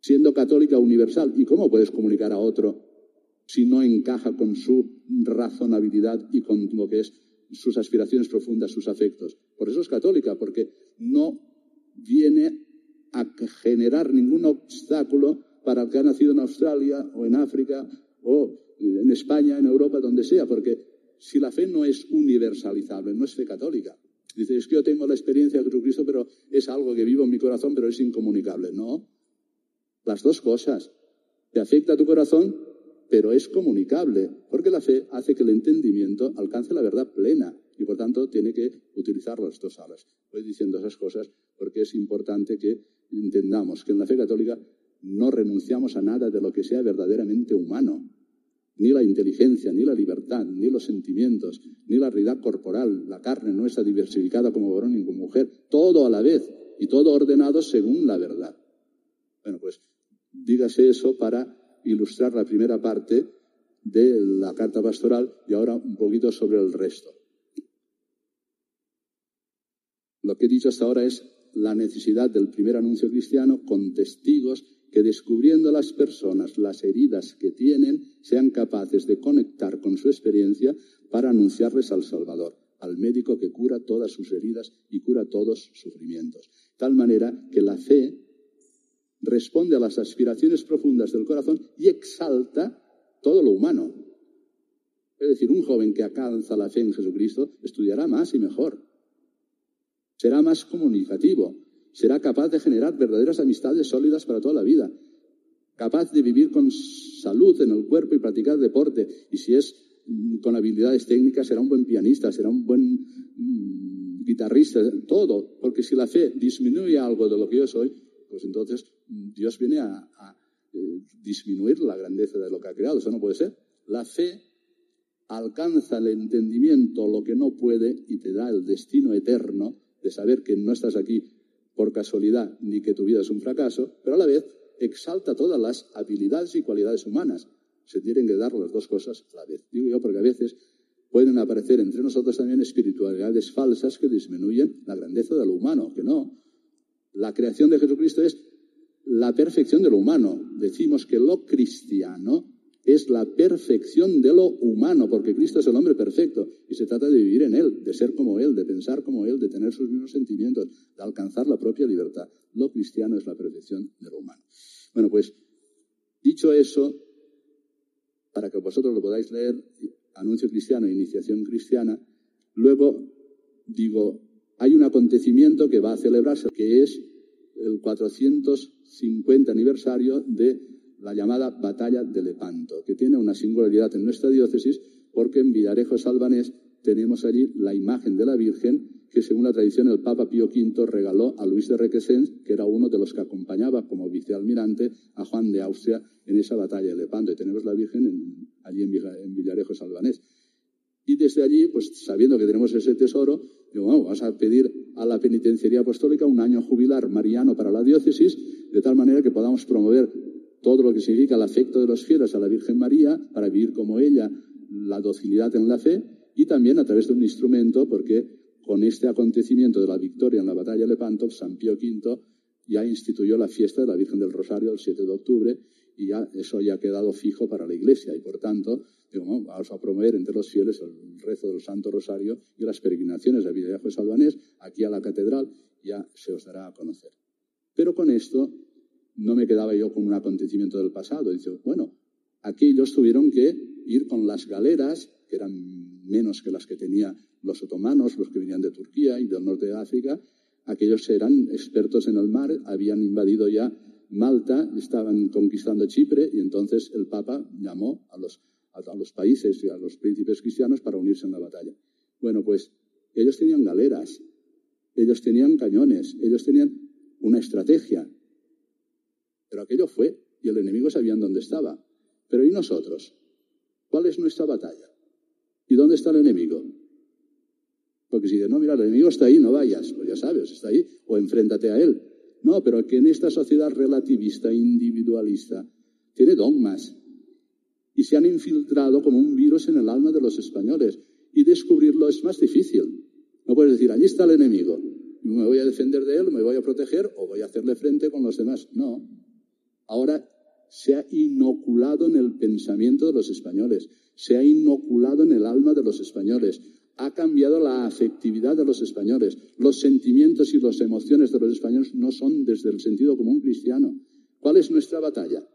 Siendo católica universal. ¿Y cómo puedes comunicar a otro si no encaja con su razonabilidad y con lo que es sus aspiraciones profundas, sus afectos? Por eso es católica, porque no viene a generar ningún obstáculo para el que ha nacido en Australia o en África o en España, en Europa, donde sea, porque si la fe no es universalizable, no es fe católica. Dice, es que yo tengo la experiencia de Jesucristo, pero es algo que vivo en mi corazón, pero es incomunicable. No. Las dos cosas. Te afecta a tu corazón, pero es comunicable, porque la fe hace que el entendimiento alcance la verdad plena y por tanto tiene que utilizar las dos alas. Voy diciendo esas cosas porque es importante que entendamos que en la fe católica no renunciamos a nada de lo que sea verdaderamente humano, ni la inteligencia, ni la libertad, ni los sentimientos, ni la realidad corporal. La carne no está diversificada como varón ni como mujer, todo a la vez y todo ordenado según la verdad. Bueno, pues dígase eso para ilustrar la primera parte de la carta pastoral y ahora un poquito sobre el resto. Lo que he dicho hasta ahora es la necesidad del primer anuncio cristiano con testigos que descubriendo las personas las heridas que tienen sean capaces de conectar con su experiencia para anunciarles al Salvador, al médico que cura todas sus heridas y cura todos sus sufrimientos. Tal manera que la fe responde a las aspiraciones profundas del corazón y exalta todo lo humano. Es decir, un joven que alcanza la fe en Jesucristo estudiará más y mejor. Será más comunicativo, será capaz de generar verdaderas amistades sólidas para toda la vida, capaz de vivir con salud en el cuerpo y practicar deporte. Y si es mm, con habilidades técnicas, será un buen pianista, será un buen mm, guitarrista, todo. Porque si la fe disminuye algo de lo que yo soy, pues entonces mm, Dios viene a, eh, disminuir la grandeza de lo que ha creado. Eso no puede ser. La fe alcanza el entendimiento, lo que no puede, y te da el destino eterno de saber que no estás aquí por casualidad ni que tu vida es un fracaso, pero a la vez exalta todas las habilidades y cualidades humanas. Se tienen que dar las dos cosas a la vez. Digo yo porque a veces pueden aparecer entre nosotros también espiritualidades falsas que disminuyen la grandeza de lo humano, que no. La creación de Jesucristo es la perfección de lo humano. Decimos que lo cristiano es la perfección de lo humano, porque Cristo es el hombre perfecto y se trata de vivir en Él, de ser como Él, de pensar como Él, de tener sus mismos sentimientos, de alcanzar la propia libertad. Lo cristiano es la perfección de lo humano. Bueno, pues dicho eso, para que vosotros lo podáis leer, anuncio cristiano, iniciación cristiana, luego digo, hay un acontecimiento que va a celebrarse, que es el 450 aniversario de la llamada Batalla de Lepanto, que tiene una singularidad en nuestra diócesis porque en Villarejo Salvanés tenemos allí la imagen de la Virgen que según la tradición el Papa Pío V regaló a Luis de Requesens, que era uno de los que acompañaba como vicealmirante a Juan de Austria en esa batalla de Lepanto. Y tenemos la Virgen allí en, Villarejo Salvanés. Y desde allí, pues sabiendo que tenemos ese tesoro, vamos a pedir a la Penitenciaría Apostólica un año jubilar mariano para la diócesis, de tal manera que podamos promover todo lo que significa el afecto de los fieles a la Virgen María para vivir como ella, la docilidad en la fe y también a través de un instrumento, porque con este acontecimiento de la victoria en la batalla de Lepanto, San Pío V ya instituyó la fiesta de la Virgen del Rosario el 7 de octubre y ya eso ya ha quedado fijo para la Iglesia y por tanto vamos a promover entre los fieles el rezo del Santo Rosario y las peregrinaciones a Villarejo Salvanés aquí a la catedral ya se os dará a conocer. Pero con esto no me quedaba yo con un acontecimiento del pasado. Dice, bueno, aquellos tuvieron que ir con las galeras, que eran menos que las que tenían los otomanos, los que venían de Turquía y del norte de África. Aquellos eran expertos en el mar, habían invadido ya Malta, estaban conquistando Chipre y entonces el Papa llamó a los, a los países y a los príncipes cristianos para unirse en la batalla. Bueno, pues ellos tenían galeras, ellos tenían cañones, ellos tenían una estrategia, pero aquello fue y el enemigo sabía dónde estaba. Pero ¿y nosotros? ¿Cuál es nuestra batalla? ¿Y dónde está el enemigo? Porque si dices, no, mira, el enemigo está ahí, no vayas, pues ya sabes, está ahí, o enfréntate a él. No, pero que en esta sociedad relativista, individualista, tiene dogmas y se han infiltrado como un virus en el alma de los españoles. Y descubrirlo es más difícil. No puedes decir, allí está el enemigo, me voy a defender de él, me voy a proteger o voy a hacerle frente con los demás. No, ahora se ha inoculado en el pensamiento de los españoles, se ha inoculado en el alma de los españoles, ha cambiado la afectividad de los españoles. Los sentimientos y las emociones de los españoles no son desde el sentido común cristiano. ¿Cuál es nuestra batalla?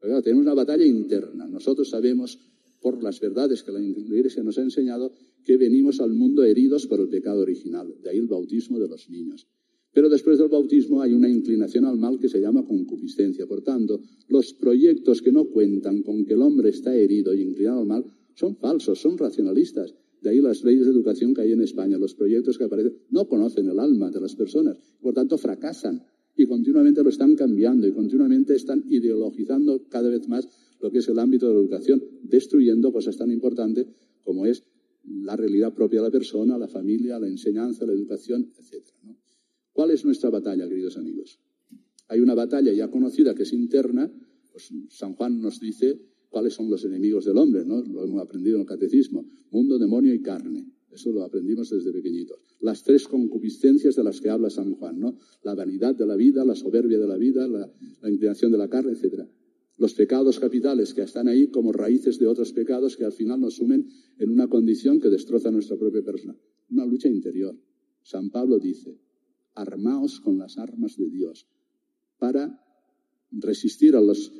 tenemos una batalla interna. Nosotros sabemos, por las verdades que la Iglesia nos ha enseñado, que venimos al mundo heridos por el pecado original. De ahí el bautismo de los niños. Pero después del bautismo hay una inclinación al mal que se llama concupiscencia. Por tanto, los proyectos que no cuentan con que el hombre está herido y inclinado al mal son falsos, son racionalistas. De ahí las leyes de educación que hay en España, los proyectos que aparecen, no conocen el alma de las personas, por tanto fracasan y continuamente lo están cambiando y continuamente están ideologizando cada vez más lo que es el ámbito de la educación, destruyendo cosas tan importantes como es la realidad propia de la persona, la familia, la enseñanza, la educación, etc. ¿Cuál es nuestra batalla, queridos amigos? Hay una batalla ya conocida que es interna, pues San Juan nos dice cuáles son los enemigos del hombre, ¿no? Lo hemos aprendido en el catecismo. Mundo, demonio y carne. Eso lo aprendimos desde pequeñitos. Las tres concupiscencias de las que habla San Juan, ¿no? La vanidad de la vida, la soberbia de la vida, la, inclinación de la carne, etc. Los pecados capitales que están ahí como raíces de otros pecados que al final nos sumen en una condición que destroza nuestra propia persona. Una lucha interior. San Pablo dice, armaos con las armas de Dios para resistir a los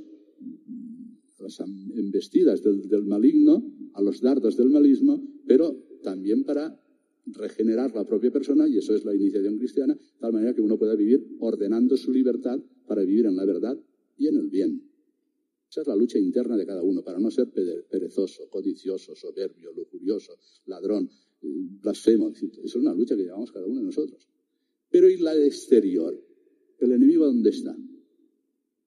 las embestidas del, maligno, a los dardos del malismo, pero también para regenerar la propia persona, y eso es la iniciación cristiana, de tal manera que uno pueda vivir ordenando su libertad para vivir en la verdad y en el bien. Esa es la lucha interna de cada uno, para no ser perezoso, codicioso, soberbio, lujurioso, ladrón, blasfemo. Es una lucha que llevamos cada uno de nosotros. Pero ¿y la exterior? ¿El enemigo dónde está?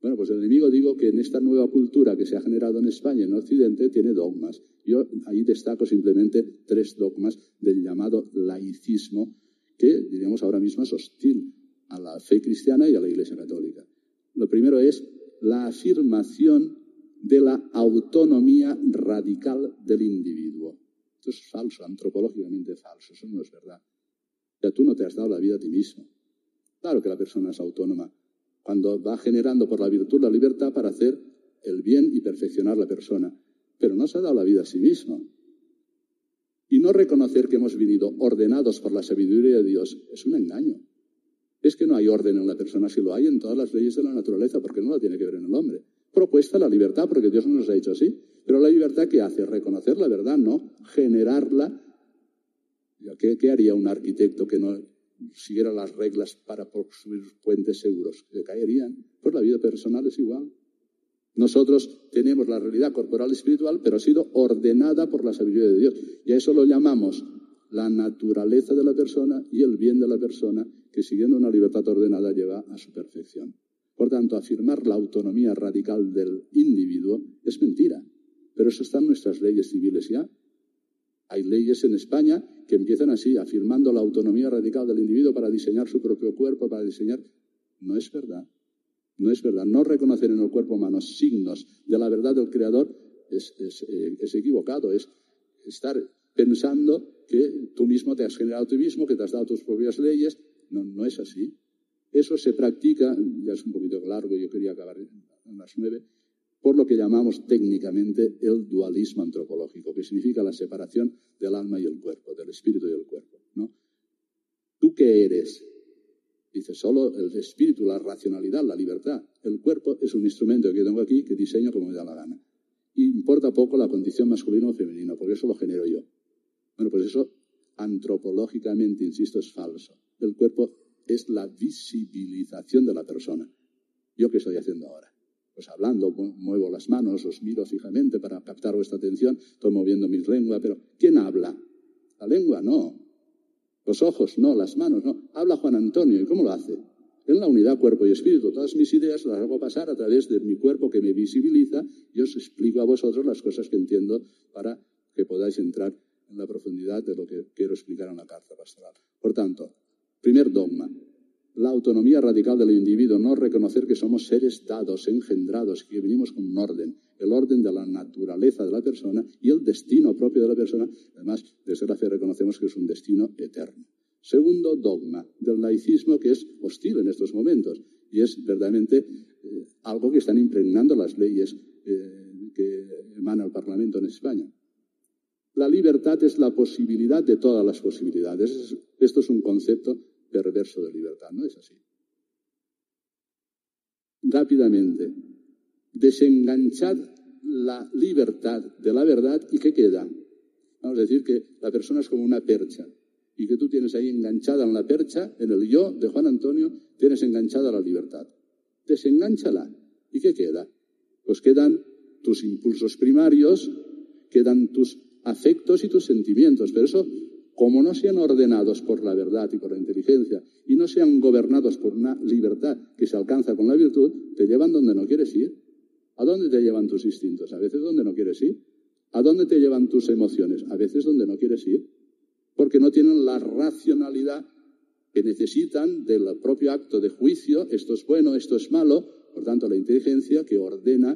Bueno, pues el enemigo digo que en esta nueva cultura que se ha generado en España, en Occidente, tiene dogmas. Yo ahí destaco simplemente tres dogmas del llamado laicismo, que diríamos ahora mismo es hostil a la fe cristiana y a la Iglesia católica. Lo primero es la afirmación de la autonomía radical del individuo. Esto es falso, antropológicamente falso, eso no es verdad. Ya tú no te has dado la vida a ti mismo. Claro que la persona es autónoma, cuando va generando por la virtud la libertad para hacer el bien y perfeccionar la persona. Pero no se ha dado la vida a sí mismo. Y no reconocer que hemos venido ordenados por la sabiduría de Dios es un engaño. Es que no hay orden en la persona, si lo hay en todas las leyes de la naturaleza, porque no la tiene que ver en el hombre. Propuesta la libertad, porque Dios nos ha dicho así. Pero la libertad, ¿qué hace? Reconocer la verdad, no generarla. ¿Qué, qué haría un arquitecto que no siguiera las reglas para construir puentes seguros, que caerían. Pues la vida personal es igual. Nosotros tenemos la realidad corporal y espiritual, pero ha sido ordenada por la sabiduría de Dios. Y a eso lo llamamos la naturaleza de la persona y el bien de la persona, que siguiendo una libertad ordenada lleva a su perfección. Por tanto, afirmar la autonomía radical del individuo es mentira. Pero eso está en nuestras leyes civiles ya. Hay leyes en España que empiezan así, afirmando la autonomía radical del individuo para diseñar su propio cuerpo, para diseñar. No es verdad. No es verdad. No reconocer en el cuerpo humano signos de la verdad del Creador es, eh, equivocado. Es estar pensando que tú mismo te has generado tú mismo, que te has dado tus propias leyes. No, no es así. Eso se practica, ya es un poquito largo, yo quería acabar en las nueve, por lo que llamamos técnicamente el dualismo antropológico, que significa la separación del alma y el cuerpo, del espíritu y el cuerpo. ¿no? ¿Tú qué eres? Dice, solo el espíritu, la racionalidad, la libertad. El cuerpo es un instrumento que tengo aquí que diseño como me da la gana. Importa poco la condición masculina o femenina, porque eso lo genero yo. Bueno, pues eso antropológicamente, insisto, es falso. El cuerpo es la visibilización de la persona. ¿Yo qué estoy haciendo ahora? Pues hablando, muevo las manos, os miro fijamente para captar vuestra atención, estoy moviendo mis lenguas, pero ¿quién habla? La lengua no. Los ojos no, las manos no. Habla Juan Antonio, ¿y cómo lo hace? En la unidad cuerpo y espíritu. Todas mis ideas las hago pasar a través de mi cuerpo que me visibiliza y os explico a vosotros las cosas que entiendo para que podáis entrar en la profundidad de lo que quiero explicar en la carta pastoral. Por tanto, primer dogma, la autonomía radical del individuo, no reconocer que somos seres dados, engendrados, que venimos con un orden, el orden de la naturaleza de la persona y el destino propio de la persona. Además, desde la fe reconocemos que es un destino eterno. Segundo dogma del laicismo que es hostil en estos momentos y es verdaderamente eh, algo que están impregnando las leyes eh, que emana el Parlamento en España. La libertad es la posibilidad de todas las posibilidades. Esto es un concepto perverso de libertad. No es así. Rápidamente, desenganchar la libertad de la verdad y ¿qué queda? Vamos a decir que la persona es como una percha y que tú tienes ahí enganchada en la percha, en el yo de Juan Antonio, tienes enganchada la libertad. Desenganchala. ¿Y qué queda? Pues quedan tus impulsos primarios, quedan tus afectos y tus sentimientos. Pero eso, como no sean ordenados por la verdad y por la inteligencia, y no sean gobernados por una libertad que se alcanza con la virtud, te llevan donde no quieres ir. ¿A dónde te llevan tus instintos? A veces donde no quieres ir. ¿A dónde te llevan tus emociones? A veces donde no quieres ir. Porque no tienen la racionalidad que necesitan del propio acto de juicio, esto es bueno, esto es malo, por tanto la inteligencia que ordena.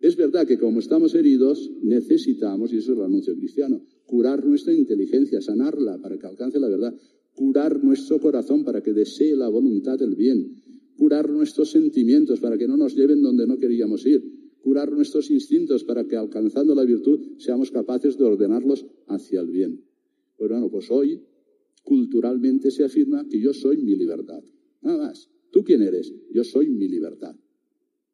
Es verdad que como estamos heridos, necesitamos, y eso es el anuncio cristiano, curar nuestra inteligencia, sanarla para que alcance la verdad, curar nuestro corazón para que desee la voluntad del bien, curar nuestros sentimientos para que no nos lleven donde no queríamos ir, curar nuestros instintos para que alcanzando la virtud seamos capaces de ordenarlos hacia el bien. Pues bueno, pues hoy culturalmente se afirma que yo soy mi libertad. Nada más. ¿Tú quién eres? Yo soy mi libertad.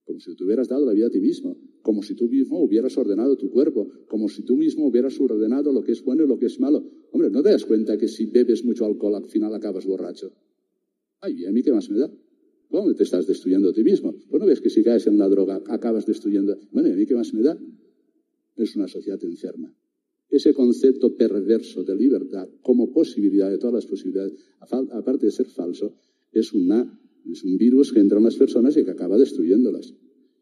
Como si te hubieras dado la vida a ti mismo, como si tú mismo hubieras ordenado tu cuerpo, como si tú mismo hubieras ordenado lo que es bueno y lo que es malo. Hombre, ¿no te das cuenta que si bebes mucho alcohol al final acabas borracho? Ay, ¿a mí qué más me da? ¿Cómo te estás destruyendo a ti mismo? Pues no ves que si caes en la droga acabas destruyendo. Bueno, ¿y a mí qué más me da? Es una sociedad enferma ese concepto perverso de libertad como posibilidad de todas las posibilidades, aparte de ser falso, es, una, es un virus que entra en las personas y que acaba destruyéndolas.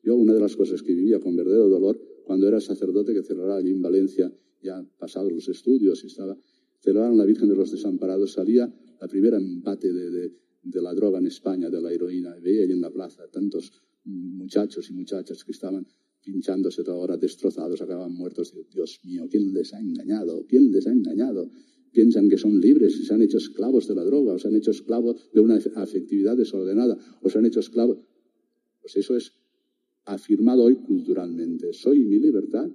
Yo, una de las cosas que vivía con verdadero dolor cuando era sacerdote que celebraba allí en Valencia, ya pasados los estudios, y estaba, celebraron la Virgen de los Desamparados, salía la primera empate de, de la droga en España, de la heroína. Veía allí en la plaza tantos muchachos y muchachas que estaban pinchándose toda hora, destrozados, acaban muertos. Dios mío, ¿quién les ha engañado? ¿Quién les ha engañado? Piensan que son libres y se han hecho esclavos de la droga, o se han hecho esclavos de una afectividad desordenada, o se han hecho esclavos. Pues eso es afirmado hoy culturalmente. Soy mi libertad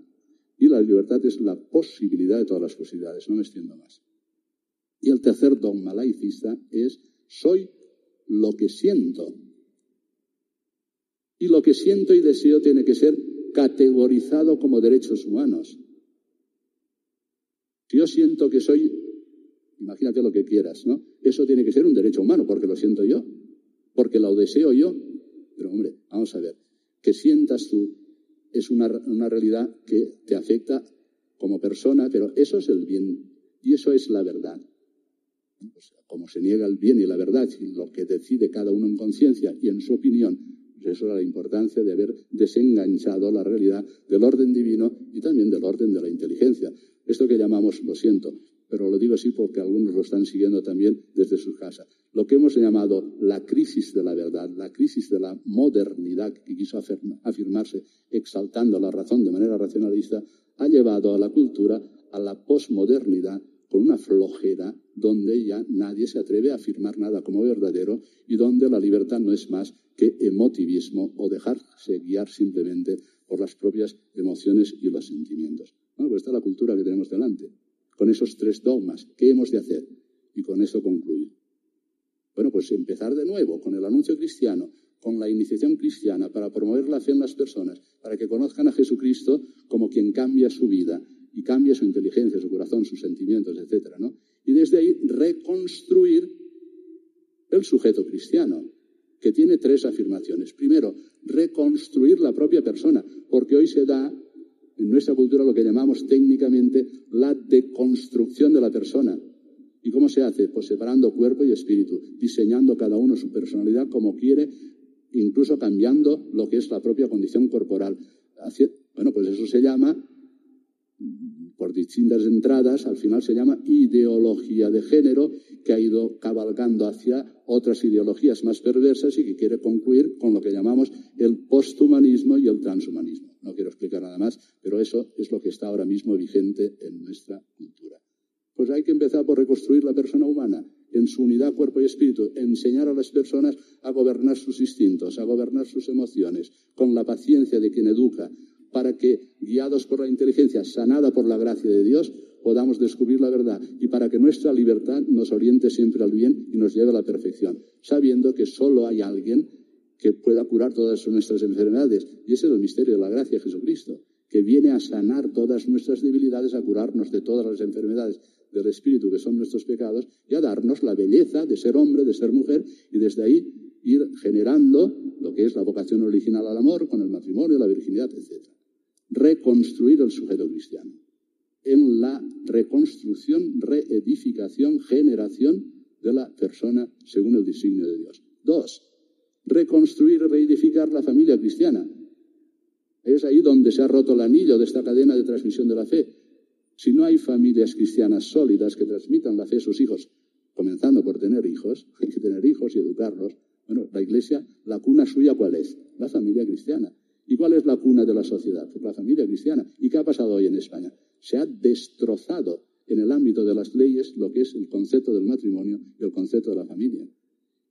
y la libertad es la posibilidad de todas las posibilidades. No me extiendo más. Y el tercer dogma laicista es soy lo que siento. Y lo que siento y deseo tiene que ser categorizado como derechos humanos. Si yo siento que soy, imagínate lo que quieras, ¿no? Eso tiene que ser un derecho humano, porque lo siento yo, porque lo deseo yo. Pero hombre, vamos a ver, que sientas tú es una, una realidad que te afecta como persona, pero eso es el bien y eso es la verdad. Pues, como se niega el bien y la verdad, lo que decide cada uno en conciencia y en su opinión, eso era la importancia de haber desenganchado la realidad del orden divino y también del orden de la inteligencia. Esto que llamamos, lo siento, pero lo digo así porque algunos lo están siguiendo también desde su casa. Lo que hemos llamado la crisis de la verdad, la crisis de la modernidad que quiso afirmarse exaltando la razón de manera racionalista, ha llevado a la cultura a la posmodernidad con una flojera donde ya nadie se atreve a afirmar nada como verdadero y donde la libertad no es más que emotivismo o dejarse guiar simplemente por las propias emociones y los sentimientos. Bueno, pues esta es la cultura que tenemos delante, con esos tres dogmas. ¿Qué hemos de hacer? Y con eso concluyo. Bueno, pues empezar de nuevo con el anuncio cristiano, con la iniciación cristiana, para promover la fe en las personas, para que conozcan a Jesucristo como quien cambia su vida y cambia su inteligencia, su corazón, sus sentimientos, etc. Y desde ahí reconstruir el sujeto cristiano, que tiene tres afirmaciones. Primero, reconstruir la propia persona, porque hoy se da en nuestra cultura lo que llamamos técnicamente la deconstrucción de la persona. ¿Y cómo se hace? Pues separando cuerpo y espíritu, diseñando cada uno su personalidad como quiere, incluso cambiando lo que es la propia condición corporal. Bueno, pues eso se llama distintas entradas, al final se llama ideología de género, que ha ido cabalgando hacia otras ideologías más perversas y que quiere concluir con lo que llamamos el posthumanismo y el transhumanismo. No quiero explicar nada más, pero eso es lo que está ahora mismo vigente en nuestra cultura. Pues hay que empezar por reconstruir la persona humana en su unidad cuerpo y espíritu, enseñar a las personas a gobernar sus instintos, a gobernar sus emociones, con la paciencia de quien educa, para que, guiados por la inteligencia, sanada por la gracia de Dios, podamos descubrir la verdad y para que nuestra libertad nos oriente siempre al bien y nos lleve a la perfección, sabiendo que solo hay alguien que pueda curar todas nuestras enfermedades. Y ese es el misterio de la gracia de Jesucristo, que viene a sanar todas nuestras debilidades, a curarnos de todas las enfermedades del Espíritu, que son nuestros pecados, y a darnos la belleza de ser hombre, de ser mujer, y desde ahí ir generando lo que es la vocación original al amor, con el matrimonio, la virginidad, etc. Reconstruir el sujeto cristiano. En la reconstrucción, reedificación, generación de la persona según el designio de Dios. Dos, reconstruir y reedificar la familia cristiana. Es ahí donde se ha roto el anillo de esta cadena de transmisión de la fe. Si no hay familias cristianas sólidas que transmitan la fe a sus hijos, comenzando por tener hijos, hay que tener hijos y educarlos. Bueno, la iglesia, la cuna suya, ¿cuál es? La familia cristiana. ¿Y cuál es la cuna de la sociedad? Pues la familia cristiana. ¿Y qué ha pasado hoy en España? Se ha destrozado en el ámbito de las leyes lo que es el concepto del matrimonio y el concepto de la familia.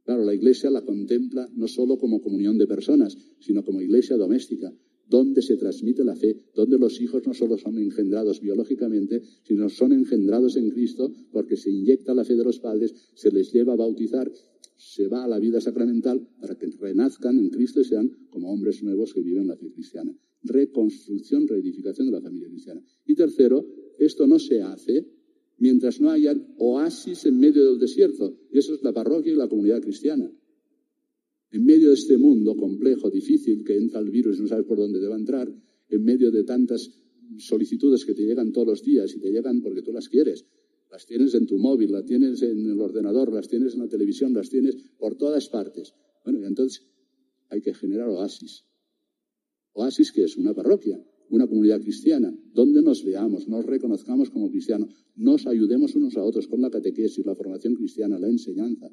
Claro, la iglesia la contempla no solo como comunión de personas, sino como iglesia doméstica, donde se transmite la fe, donde los hijos no solo son engendrados biológicamente, sino son engendrados en Cristo porque se inyecta la fe de los padres, se les lleva a bautizar, se va a la vida sacramental para que renazcan en Cristo y sean como hombres nuevos que viven la fe cristiana. Reconstrucción, reedificación de la familia cristiana. Y tercero, esto no se hace mientras no haya oasis en medio del desierto. Y eso es la parroquia y la comunidad cristiana. En medio de este mundo complejo, difícil, que entra el virus y no sabes por dónde te entrar, en medio de tantas solicitudes que te llegan todos los días y te llegan porque tú las quieres. Las tienes en tu móvil, las tienes en el ordenador, las tienes en la televisión, las tienes por todas partes. Bueno, y entonces hay que generar oasis. Oasis que es una parroquia, una comunidad cristiana, donde nos veamos, nos reconozcamos como cristianos, nos ayudemos unos a otros con la catequesis, la formación cristiana, la enseñanza.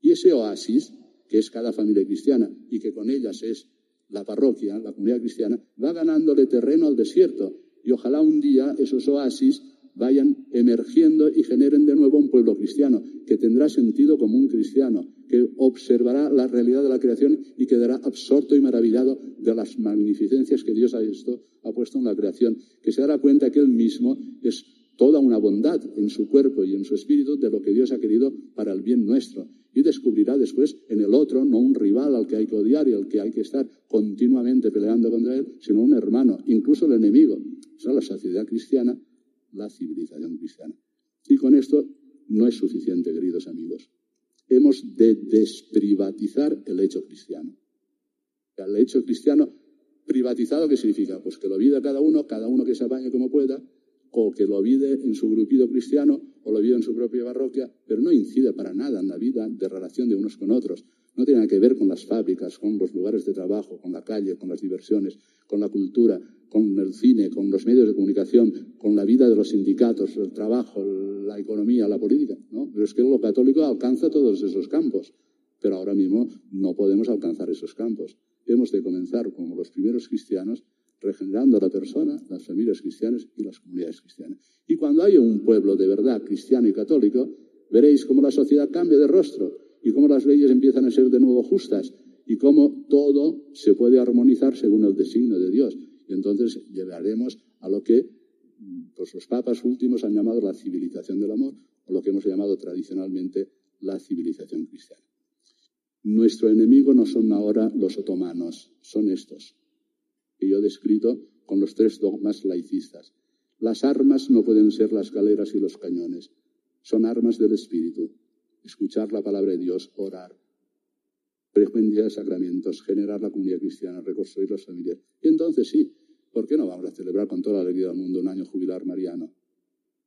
Y ese oasis que es cada familia cristiana, y que con ellas es la parroquia, la comunidad cristiana, va ganándole terreno al desierto. Y ojalá un día esos oasis vayan emergiendo y generen de nuevo un pueblo cristiano, que tendrá sentido como un cristiano, que observará la realidad de la creación y quedará absorto y maravillado de las magnificencias que Dios ha, puesto en la creación, que se dará cuenta que Él mismo es toda una bondad en su cuerpo y en su espíritu de lo que Dios ha querido para el bien nuestro y descubrirá después en el otro no un rival al que hay que odiar y al que hay que estar continuamente peleando contra él, sino un hermano, incluso el enemigo. O sea, la sociedad cristiana, la civilización cristiana. Y con esto no es suficiente, queridos amigos. Hemos de desprivatizar el hecho cristiano. El hecho cristiano privatizado, ¿qué significa? Pues que lo vive cada uno, cada uno que se apañe como pueda, o que lo vive en su grupito cristiano o lo vive en su propia parroquia, pero no incide para nada en la vida de relación de unos con otros. No tiene nada que ver con las fábricas, con los lugares de trabajo, con la calle, con las diversiones, con la cultura, con el cine, con los medios de comunicación, con la vida de los sindicatos, el trabajo, la economía, la política. ¿no? Pero es que lo católico alcanza todos esos campos, pero ahora mismo no podemos alcanzar esos campos. Hemos de comenzar como los primeros cristianos regenerando a la persona, las familias cristianas y las comunidades cristianas. Y cuando haya un pueblo de verdad cristiano y católico, veréis cómo la sociedad cambia de rostro y cómo las leyes empiezan a ser de nuevo justas y cómo todo se puede armonizar según el designio de Dios. Entonces llegaremos a lo que pues, los papas últimos han llamado la civilización del amor o lo que hemos llamado tradicionalmente la civilización cristiana. Nuestro enemigo no son ahora los otomanos, son estos, que yo he descrito con los tres dogmas laicistas. Las armas no pueden ser las galeras y los cañones, son armas del Espíritu. Escuchar la palabra de Dios, orar, frecuencia de sacramentos, generar la comunidad cristiana, reconstruir las familias. Y entonces sí, ¿por qué no vamos a celebrar con toda la alegría del mundo un año jubilar mariano?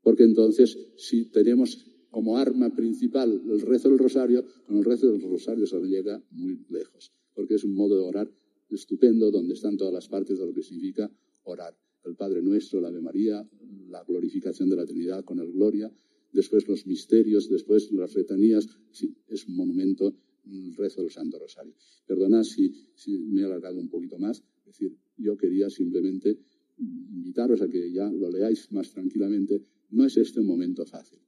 Porque entonces, si tenemos como arma principal el rezo del rosario, con el rezo del rosario se llega muy lejos, porque es un modo de orar estupendo donde están todas las partes de lo que significa orar. El Padre Nuestro, la Ave María, la glorificación de la Trinidad con el Gloria, después los misterios, después las retanías. Es un monumento, el rezo del Santo Rosario. Perdonad si, si me he alargado un poquito más. Es decir, yo quería simplemente invitaros a que ya lo leáis más tranquilamente. No es este un momento fácil.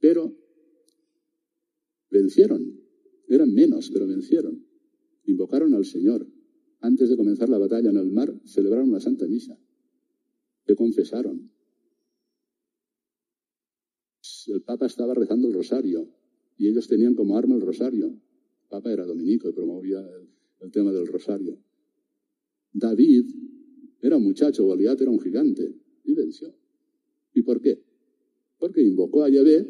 Pero vencieron. Eran menos, pero vencieron. Invocaron al Señor antes de comenzar la batalla en el mar, celebraron la Santa Misa. ¿Qué confesaron? El Papa estaba rezando el rosario y ellos tenían como arma el rosario. El Papa era dominico y promovía el, el tema del rosario. David era un muchacho, Goliat era un gigante y venció. ¿Y por qué? Porque invocó a Yahvé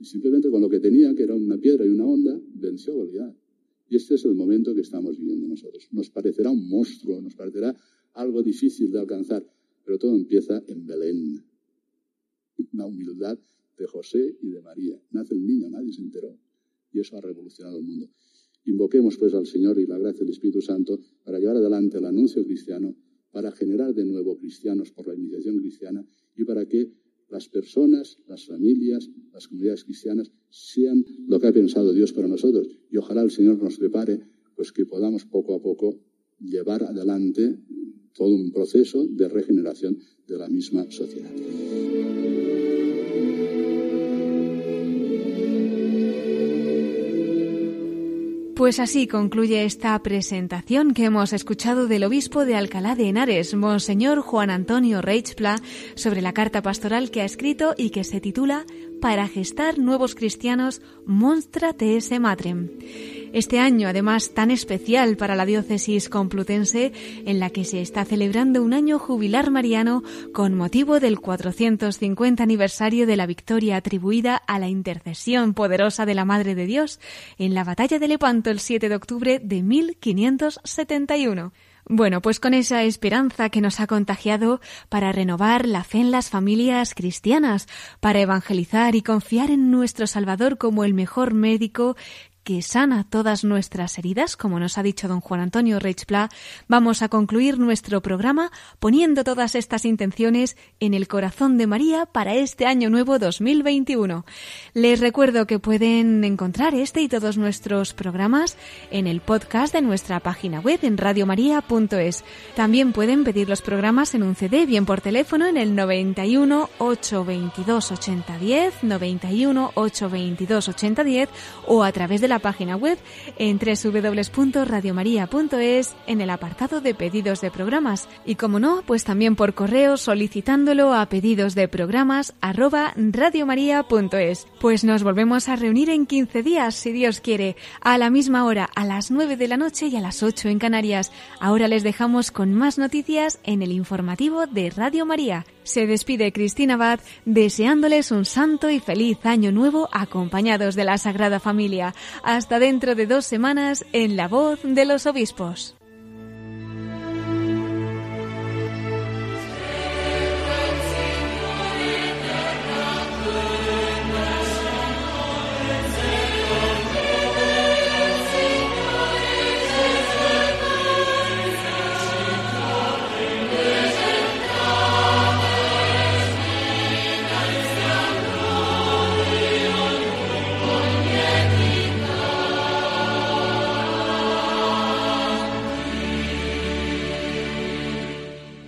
y simplemente con lo que tenía, que era una piedra y una onda, venció a Goliat. Y este es el momento que estamos viviendo nosotros. Nos parecerá un monstruo, nos parecerá algo difícil de alcanzar, pero todo empieza en Belén. Una humildad de José y de María. Nace el niño, nadie se enteró. Y eso ha revolucionado el mundo. Invoquemos pues al Señor y la gracia del Espíritu Santo para llevar adelante el anuncio cristiano, para generar de nuevo cristianos por la iniciación cristiana y para que las personas, las familias, las comunidades cristianas sean lo que ha pensado Dios para nosotros. Y ojalá el Señor nos prepare, pues que podamos poco a poco llevar adelante todo un proceso de regeneración de la misma sociedad. Pues así concluye esta presentación que hemos escuchado del obispo de Alcalá de Henares, Monseñor Juan Antonio Reichpla, sobre la carta pastoral que ha escrito y que se titula Para gestar nuevos cristianos, Monstra ese matrem. Este año, además, tan especial para la diócesis complutense, en la que se está celebrando un año jubilar mariano con motivo del 450 aniversario de la victoria atribuida a la intercesión poderosa de la Madre de Dios en la batalla de Lepanto el 7 de octubre de 1571. Bueno, pues con esa esperanza que nos ha contagiado para renovar la fe en las familias cristianas, para evangelizar y confiar en nuestro Salvador como el mejor médico que sana todas nuestras heridas, como nos ha dicho don Juan Antonio Reichpla, vamos a concluir nuestro programa poniendo todas estas intenciones en el corazón de María para este año nuevo 2021. Les recuerdo que pueden encontrar este y todos nuestros programas en el podcast de nuestra página web en radiomaria.es. También pueden pedir los programas en un CD, bien por teléfono en el 91 822 8010, 91 822 8010 o a través de la página web en www.radiomaria.es en el apartado de pedidos de programas y como no, pues también por correo solicitándolo a pedidos de programas. Pues nos volvemos a reunir en 15 días, si Dios quiere, a la misma hora, a las 9 de la noche y a las 8 en Canarias. Ahora les dejamos con más noticias en el informativo de Radio María. Se despide Cristina Abad deseándoles un santo y feliz año nuevo acompañados de la Sagrada Familia. Hasta dentro de dos semanas en La Voz de los Obispos.